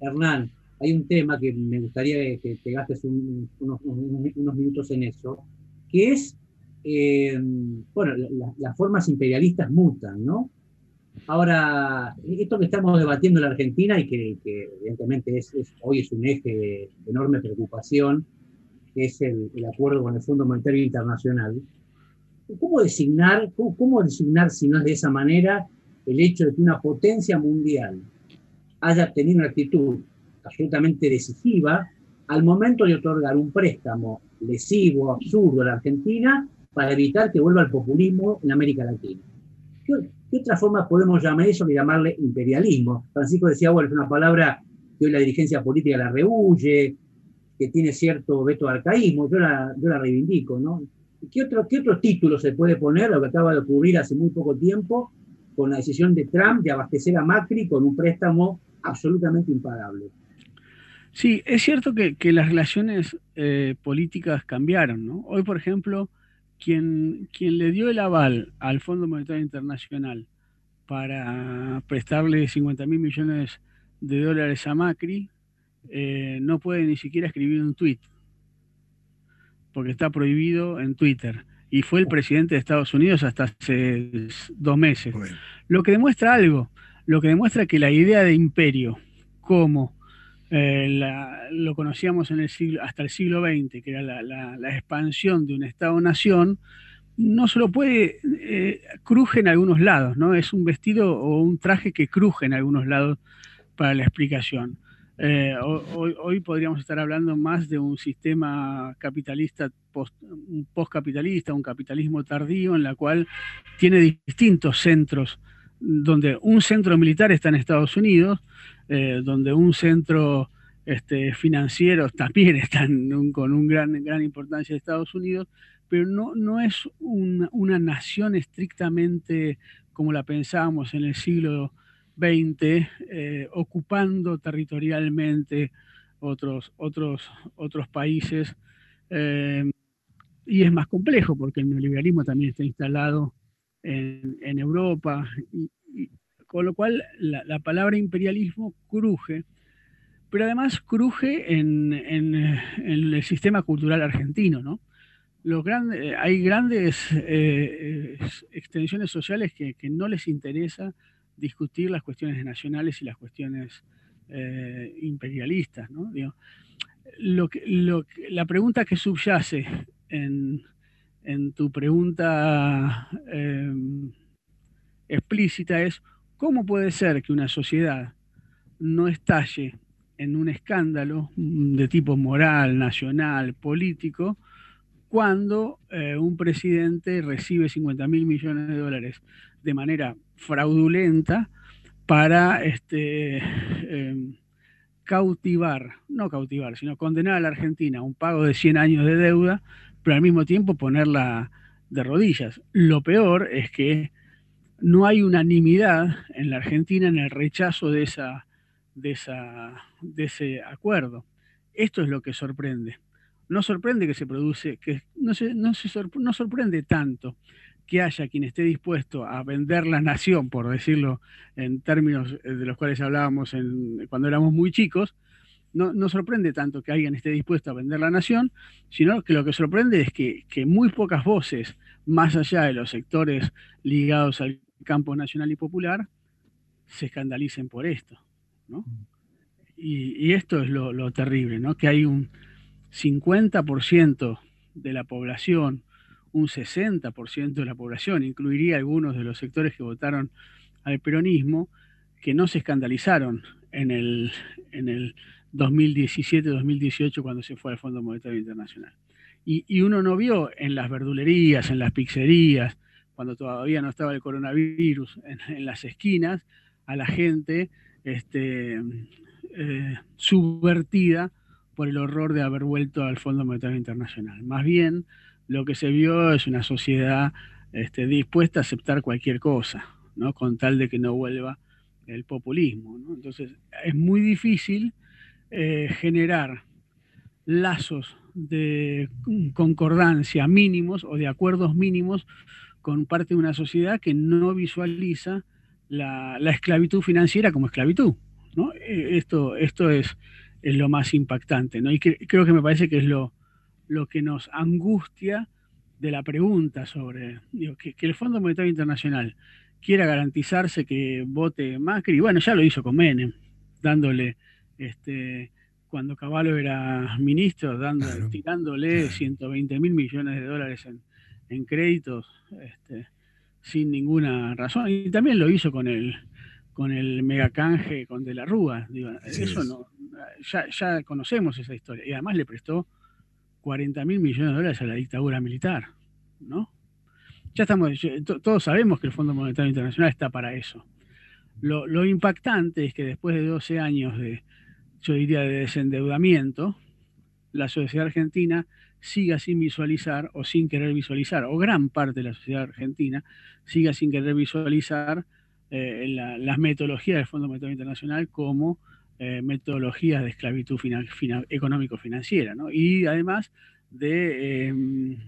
Hernán, hay un tema que me gustaría que te gastes unos, minutos en eso, que es eh, bueno, las formas imperialistas mutan, ¿no? Ahora, esto que estamos debatiendo en la Argentina y que, evidentemente es, hoy es un eje de enorme preocupación, que es el, acuerdo con el Fondo Monetario Internacional, ¿cómo designar, cómo, designar, si no es de esa manera, el hecho de que una potencia mundial haya tenido una actitud absolutamente decisiva al momento de otorgar un préstamo lesivo, absurdo a la Argentina para evitar que vuelva el populismo en América Latina. ¿Qué, otra forma podemos llamar eso que llamarle imperialismo? Francisco decía, bueno, es una palabra que hoy la dirigencia política la rehuye, que tiene cierto veto de arcaísmo, yo la, yo la reivindico, ¿no? ¿Qué otro, ¿Qué otro título se puede poner, lo que acaba de ocurrir hace muy poco tiempo, con la decisión de Trump de abastecer a Macri con un préstamo absolutamente impagable? Sí, es cierto que, las relaciones eh, políticas cambiaron, ¿no? Hoy, por ejemplo, quien, le dio el aval al Fondo Monetario Internacional para prestarle 50 mil millones de dólares a Macri, eh, no puede ni siquiera escribir un tuit, porque está prohibido en Twitter. Y fue el presidente de Estados Unidos hasta hace dos meses. Lo que demuestra algo, lo que demuestra que la idea de imperio como eh, lo conocíamos en el siglo, hasta el siglo XX, que era la, expansión de un Estado-nación, no se lo puede, eh, cruje en algunos lados, ¿no? Es un vestido o un traje que cruje en algunos lados para la explicación. Eh, hoy, podríamos estar hablando más de un sistema capitalista, post, un postcapitalista, un capitalismo tardío, en la cual tiene distintos centros, donde un centro militar está en Estados Unidos, eh, donde un centro este, financieros también están con un gran, gran importancia de Estados Unidos, pero no, no es una, nación estrictamente como la pensábamos en el siglo XX, eh, ocupando territorialmente otros, otros, otros países. Eh, y es más complejo porque el neoliberalismo también está instalado en, Europa, con lo cual la, palabra imperialismo cruje, pero además cruje en, el sistema cultural argentino. ¿no? Los grandes, hay grandes eh, extensiones sociales que, no les interesa discutir las cuestiones nacionales y las cuestiones eh, imperialistas. ¿no? lo la pregunta que subyace en, tu pregunta explícita es, ¿cómo puede ser que una sociedad no estalle en un escándalo de tipo moral, nacional, político, cuando eh, un presidente recibe 50 mil millones de dólares de manera fraudulenta para este, em, cautivar, no cautivar, sino condenar a la Argentina a un pago de 100 años de deuda, pero al mismo tiempo ponerla de rodillas. Lo peor es que no hay unanimidad en la Argentina en el rechazo de, esa, de, esa, de ese acuerdo. Esto es lo que sorprende. No sorprende que se produce, que no, se, no, se no sorprende tanto que haya quien esté dispuesto a vender la nación, por decirlo en términos eh, de los cuales hablábamos cuando éramos muy chicos, no, sorprende tanto que alguien esté dispuesto a vender la nación, sino que lo que sorprende es que, muy pocas voces, más allá de los sectores ligados al campo nacional y popular, se escandalicen por esto. Y, esto es lo, lo terrible, ¿no? que hay un 50% de la población un 60% de la población, incluiría algunos de los sectores que votaron al peronismo, que no se escandalizaron en el, en el 2017-2018 cuando se fue al Fondo Monetario Internacional. Y, uno no vio en las verdulerías, en las pizzerías, cuando todavía no estaba el coronavirus, en, las esquinas, a la gente este, eh, subvertida por el horror de haber vuelto al Fondo Monetario Internacional. Más bien, lo que se vio es una sociedad este, dispuesta a aceptar cualquier cosa, ¿no? con tal de que no vuelva el populismo. Entonces, es muy difícil eh, generar lazos de concordancia mínimos o de acuerdos mínimos con parte de una sociedad que no visualiza la, esclavitud financiera como esclavitud. ¿no? Eh, esto, esto es, es, lo más impactante. ¿no? Y creo que me parece que es lo, lo que nos angustia de la pregunta sobre que, el Fondo Monetario Internacional quiera garantizarse que vote Macri, bueno, ya lo hizo con Menem, dándole, este, cuando Caballo era ministro, dando, tirándole 120 mil millones de dólares en, créditos este, sin ninguna razón. Y también lo hizo con el, con el megacanje con De la Rúa. eso no, ya, ya conocemos esa historia. Y además le prestó 40 mil millones de dólares a la dictadura militar, ¿no? Ya estamos, todos sabemos que el Fondo Monetario Internacional está para eso. Lo, impactante es que después de 12 años de, yo diría, de desendeudamiento, la sociedad argentina siga sin visualizar o sin querer visualizar, o gran parte de la sociedad argentina siga sin querer visualizar eh, las metodologías del Fondo Monetario Internacional como eh, metodologías de esclavitud económico-financiera, ¿no? y además de em,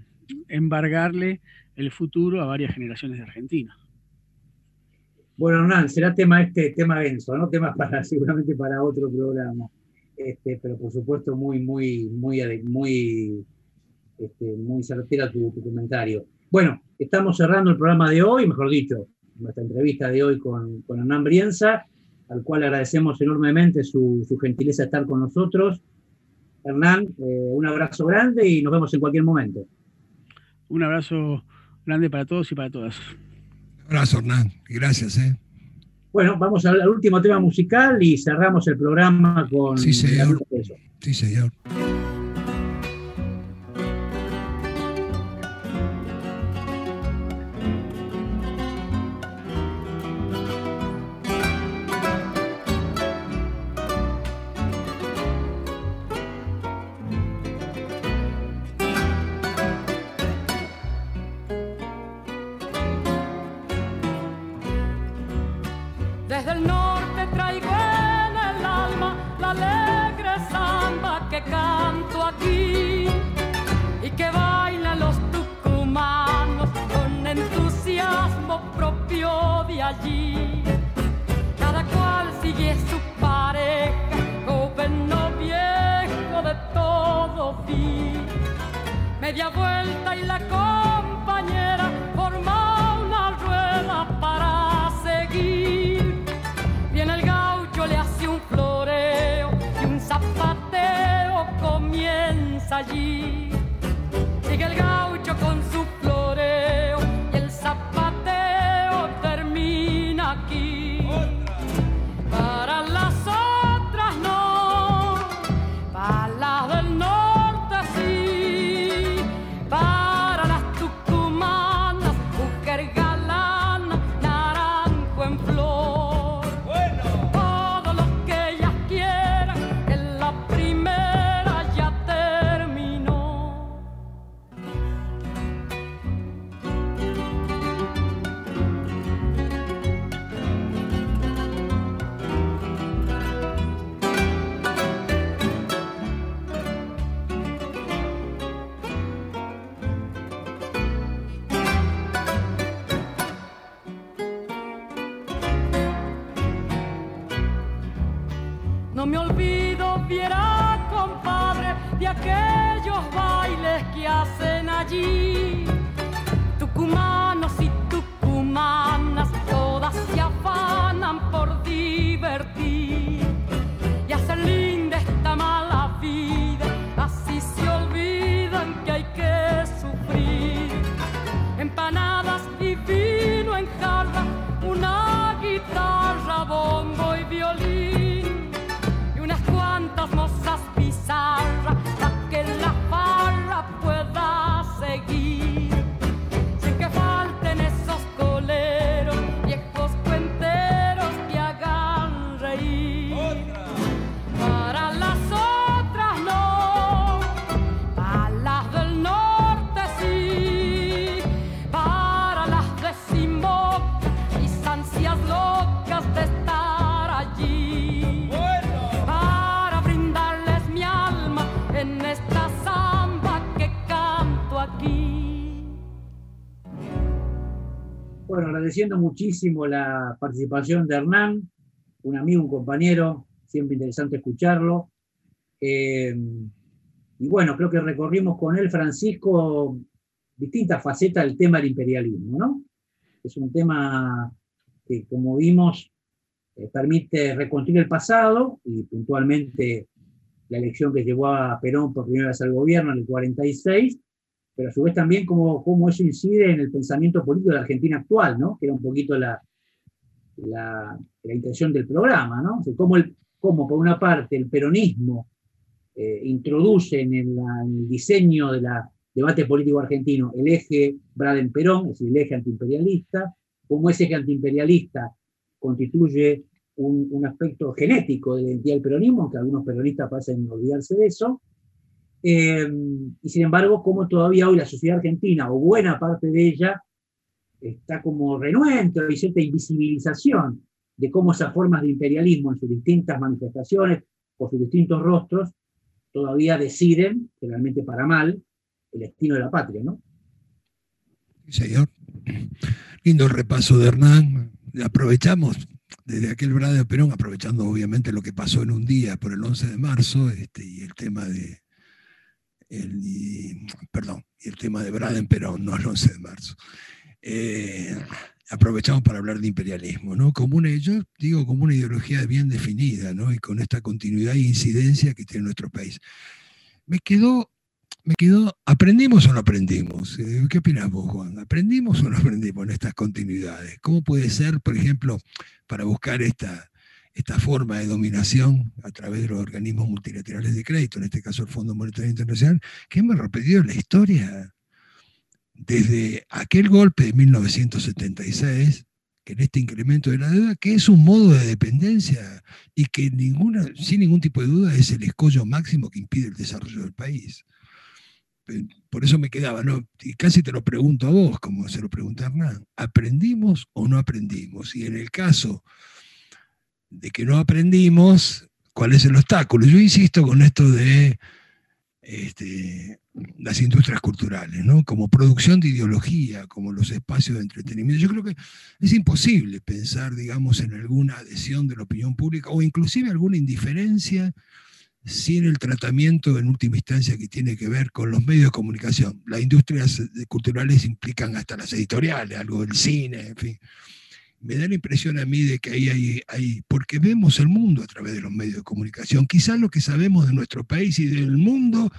embargarle el futuro a varias generaciones de argentinos. Bueno, Hernán, será tema este, tema denso, ¿no? Tema para, seguramente para otro programa. Este, pero por supuesto muy, muy, muy, este, muy certera tu, tu, comentario. Bueno, estamos cerrando el programa de hoy, mejor dicho, nuestra entrevista de hoy con, con Hernán Brienza al cual agradecemos enormemente su, gentileza de estar con nosotros. Hernán, eh, un abrazo grande y nos vemos en cualquier momento. Un abrazo grande para todos y para todas. Un abrazo, Hernán, gracias. ¿eh? Bueno, vamos al, último tema musical y cerramos el programa con... Sí, señor. Sí, señor. Agradeciendo muchísimo la participación de Hernán, un amigo, un compañero, siempre interesante escucharlo. Eh, y bueno, creo que recorrimos con él, Francisco, distintas facetas del tema del imperialismo, ¿no? Es un tema que, como vimos, eh, permite reconstruir el pasado y puntualmente la elección que llevó a Perón por primera vez al gobierno en el 46, pero a su vez también cómo, cómo eso incide en el pensamiento político de la Argentina actual, ¿no? que era un poquito la, la, intención del programa, ¿no? Cómo, el, cómo, por una parte, el peronismo eh, introduce en el, diseño del debate político argentino el eje Braden-Perón, es decir, el eje antiimperialista, cómo ese eje antiimperialista constituye un, un, aspecto genético de la identidad del peronismo, aunque algunos peronistas parecen olvidarse de eso, eh, y sin embargo, como todavía hoy la sociedad argentina, o buena parte de ella, está como renuente, hay cierta invisibilización de cómo esas formas de imperialismo en sus distintas manifestaciones, por sus distintos rostros, todavía deciden, generalmente para mal, el destino de la patria, ¿no? Señor. Lindo repaso de Hernán. Aprovechamos desde aquel Brado de Perón, aprovechando obviamente lo que pasó en un día por el 11 de marzo este, y el tema de. El, y, perdón, y el tema de Braden Perón, no el 11 de marzo. Eh, aprovechamos para hablar de imperialismo, ¿no? Como una, yo digo como una ideología bien definida, ¿no? Y con esta continuidad e incidencia que tiene nuestro país. Me quedó, me quedó, ¿aprendimos o no aprendimos? ¿Qué opinas vos, Juan? ¿Aprendimos o no aprendimos en estas continuidades? ¿Cómo puede ser, por ejemplo, para buscar esta, esta forma de dominación a través de los organismos multilaterales de crédito, en este caso el Fondo Monetario Internacional, que hemos repetido la historia desde aquel golpe de 1976, que en este incremento de la deuda, que es un modo de dependencia y que ninguna, sin ningún tipo de duda es el escollo máximo que impide el desarrollo del país. Por eso me quedaba, ¿no? y casi te lo pregunto a vos, como se lo pregunta Hernán, ¿aprendimos o no aprendimos? Y en el caso de que no aprendimos, cuál es el obstáculo. Yo insisto con esto de este, las industrias culturales, ¿no? como producción de ideología, como los espacios de entretenimiento. Yo creo que es imposible pensar, digamos, en alguna adhesión de la opinión pública o inclusive alguna indiferencia sin el tratamiento en última instancia que tiene que ver con los medios de comunicación. Las industrias culturales implican hasta las editoriales, algo del cine, en fin. Me da la impresión a mí de que ahí hay, hay, porque vemos el mundo a través de los medios de comunicación. Quizás lo que sabemos de nuestro país y del mundo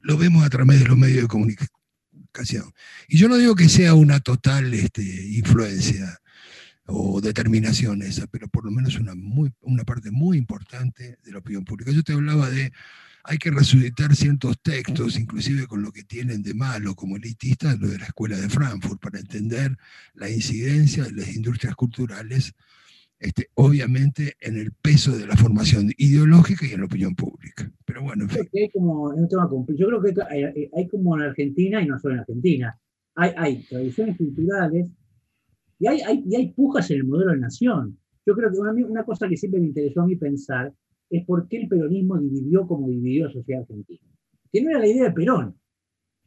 lo vemos a través de los medios de comunicación. Y yo no digo que sea una total este, influencia o determinación esa, pero por lo menos una, muy, una parte muy importante de la opinión pública. Yo te hablaba de, hay que resucitar ciertos textos, inclusive con lo que tienen de malo como elitistas, lo de la Escuela de Frankfurt, para entender la incidencia de las industrias culturales este, obviamente en el peso de la formación ideológica y en la opinión pública. Pero bueno, en fin. Hay como, un tema Yo creo que hay, como en Argentina, y no solo en Argentina, hay, hay tradiciones culturales y hay, hay, y hay pujas en el modelo de nación. Yo creo que una, una cosa que siempre me interesó a mí pensar es por qué el peronismo dividió como dividió la sociedad argentina. Que no era la idea de Perón.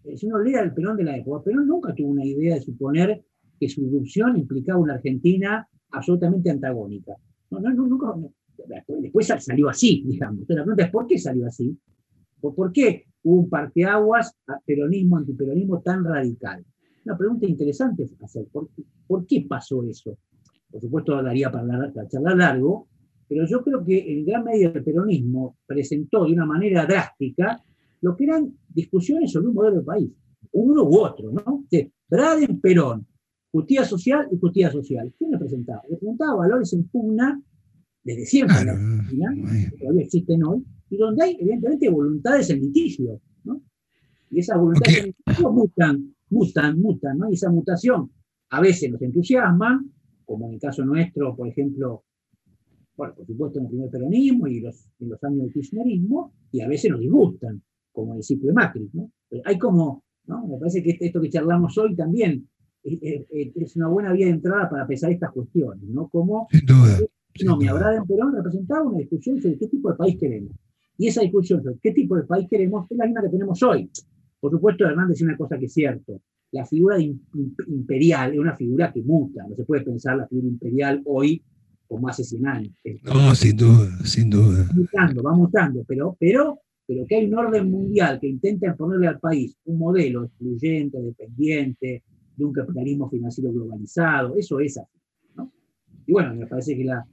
Eh, si uno lee el Perón de la época, Perón nunca tuvo una idea de suponer que su irrupción implicaba una Argentina absolutamente antagónica. No, no, nunca, después salió así, digamos. Entonces la pregunta es, ¿por qué salió así? ¿Por, qué hubo un parteaguas a peronismo, antiperonismo tan radical? Una pregunta interesante es hacer, ¿por, qué pasó eso? Por supuesto, daría para, para charlar largo, pero yo creo que en gran medida el peronismo presentó de una manera drástica lo que eran discusiones sobre un modelo de país, uno u otro, ¿no? Braden, Perón, justicia social y justicia social. ¿Quién representaba? Representaba valores en pugna desde siempre en la Argentina, que todavía existen hoy, y donde hay evidentemente voluntades en litigio, ¿no? Y esas voluntades en litigio mutan, mutan, mutan, ¿no? Y esa mutación a veces nos entusiasma, como en el caso nuestro, por ejemplo, bueno, por supuesto en el primer peronismo y los, en los años del kirchnerismo, y a veces nos disgustan, como el ciclo de Macri, ¿no? hay como, ¿no? Me parece que esto que charlamos hoy también es una buena vía de entrada para pensar estas cuestiones, ¿no? Como sin duda, no, mi Abraham Perón representaba una discusión sobre qué tipo de país queremos. Y esa discusión sobre qué tipo de país queremos es la misma que tenemos hoy. Por supuesto, Hernández dice una cosa que es cierto. La figura imperial es una figura que muta. No se puede pensar la figura imperial hoy como hace 100 años. No, sin duda, sin duda. Va mutando, va mutando, pero, pero, pero que hay un orden mundial que intenta imponerle al país un modelo excluyente, dependiente, de un capitalismo financiero globalizado, eso es así. ¿no? Y bueno, me parece que la,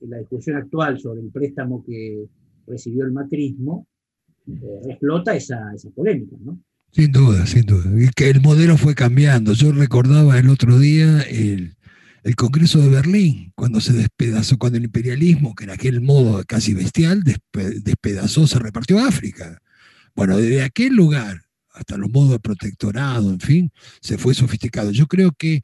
la discusión actual sobre el préstamo que recibió el macrismo eh, explota esa, esa polémica, ¿no? Sin duda, sin duda. Que el modelo fue cambiando. Yo recordaba el otro día el, el, Congreso de Berlín, cuando se despedazó, cuando el imperialismo, que en aquel modo casi bestial, despedazó, se repartió a África. Bueno, desde aquel lugar hasta los modos de protectorado, en fin, se fue sofisticado. Yo creo que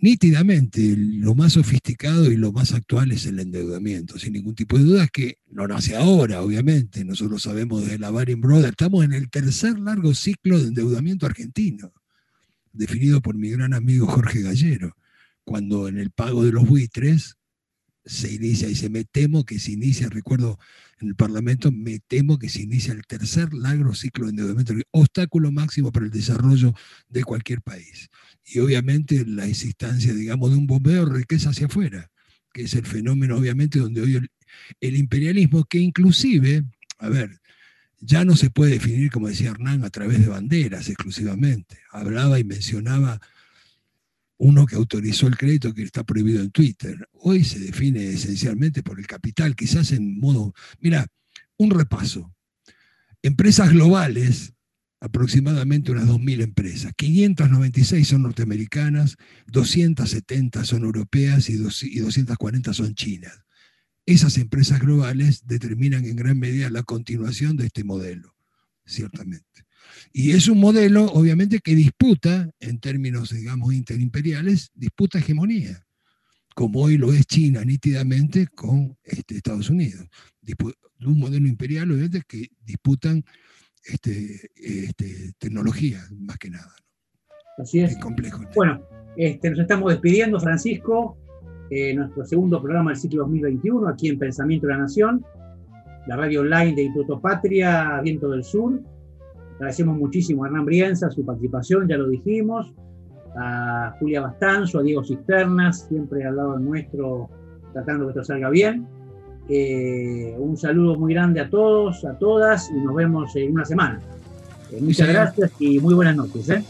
nítidamente lo más sofisticado y lo más actual es el endeudamiento, sin ningún tipo de duda, que no nace ahora, obviamente. Nosotros sabemos desde la Baring Brothers, estamos en el tercer largo ciclo de endeudamiento argentino, definido por mi gran amigo Jorge Gallero, cuando en el pago de los buitres se inicia y se me temo que se inicia, recuerdo en el Parlamento, me temo que se inicia el tercer largo ciclo de endeudamiento, obstáculo máximo para el desarrollo de cualquier país. Y obviamente la existencia, digamos, de un bombeo de riqueza hacia afuera, que es el fenómeno, obviamente, donde hoy el, imperialismo, que inclusive, a ver, ya no se puede definir, como decía Hernán, a través de banderas exclusivamente. Hablaba y mencionaba uno que autorizó el crédito que está prohibido en Twitter. Hoy se define esencialmente por el capital, quizás en modo... Mira, un repaso. Empresas globales, aproximadamente unas 2.000 empresas. 596 son norteamericanas, 270 son europeas y 240 son chinas. Esas empresas globales determinan en gran medida la continuación de este modelo, ciertamente. Y es un modelo, obviamente, que disputa, en términos, digamos, interimperiales, disputa hegemonía, como hoy lo es China nítidamente con este, Estados Unidos. un modelo imperial, obviamente, que disputan este, este, tecnología, más que nada. Así es. complejo. Bueno, este, nos estamos despidiendo, Francisco. Eh, nuestro segundo programa del ciclo 2021, aquí en Pensamiento de la Nación. la radio online de Instituto Patria, Viento del Sur. Agradecemos muchísimo a Hernán Brienza su participación, ya lo dijimos, a Julia Bastanzo, a Diego Cisternas, siempre al lado nuestro, tratando que esto salga bien. Eh, un saludo muy grande a todos, a todas, y nos vemos en una semana. Eh, muchas gracias y muy buenas noches. ¿eh?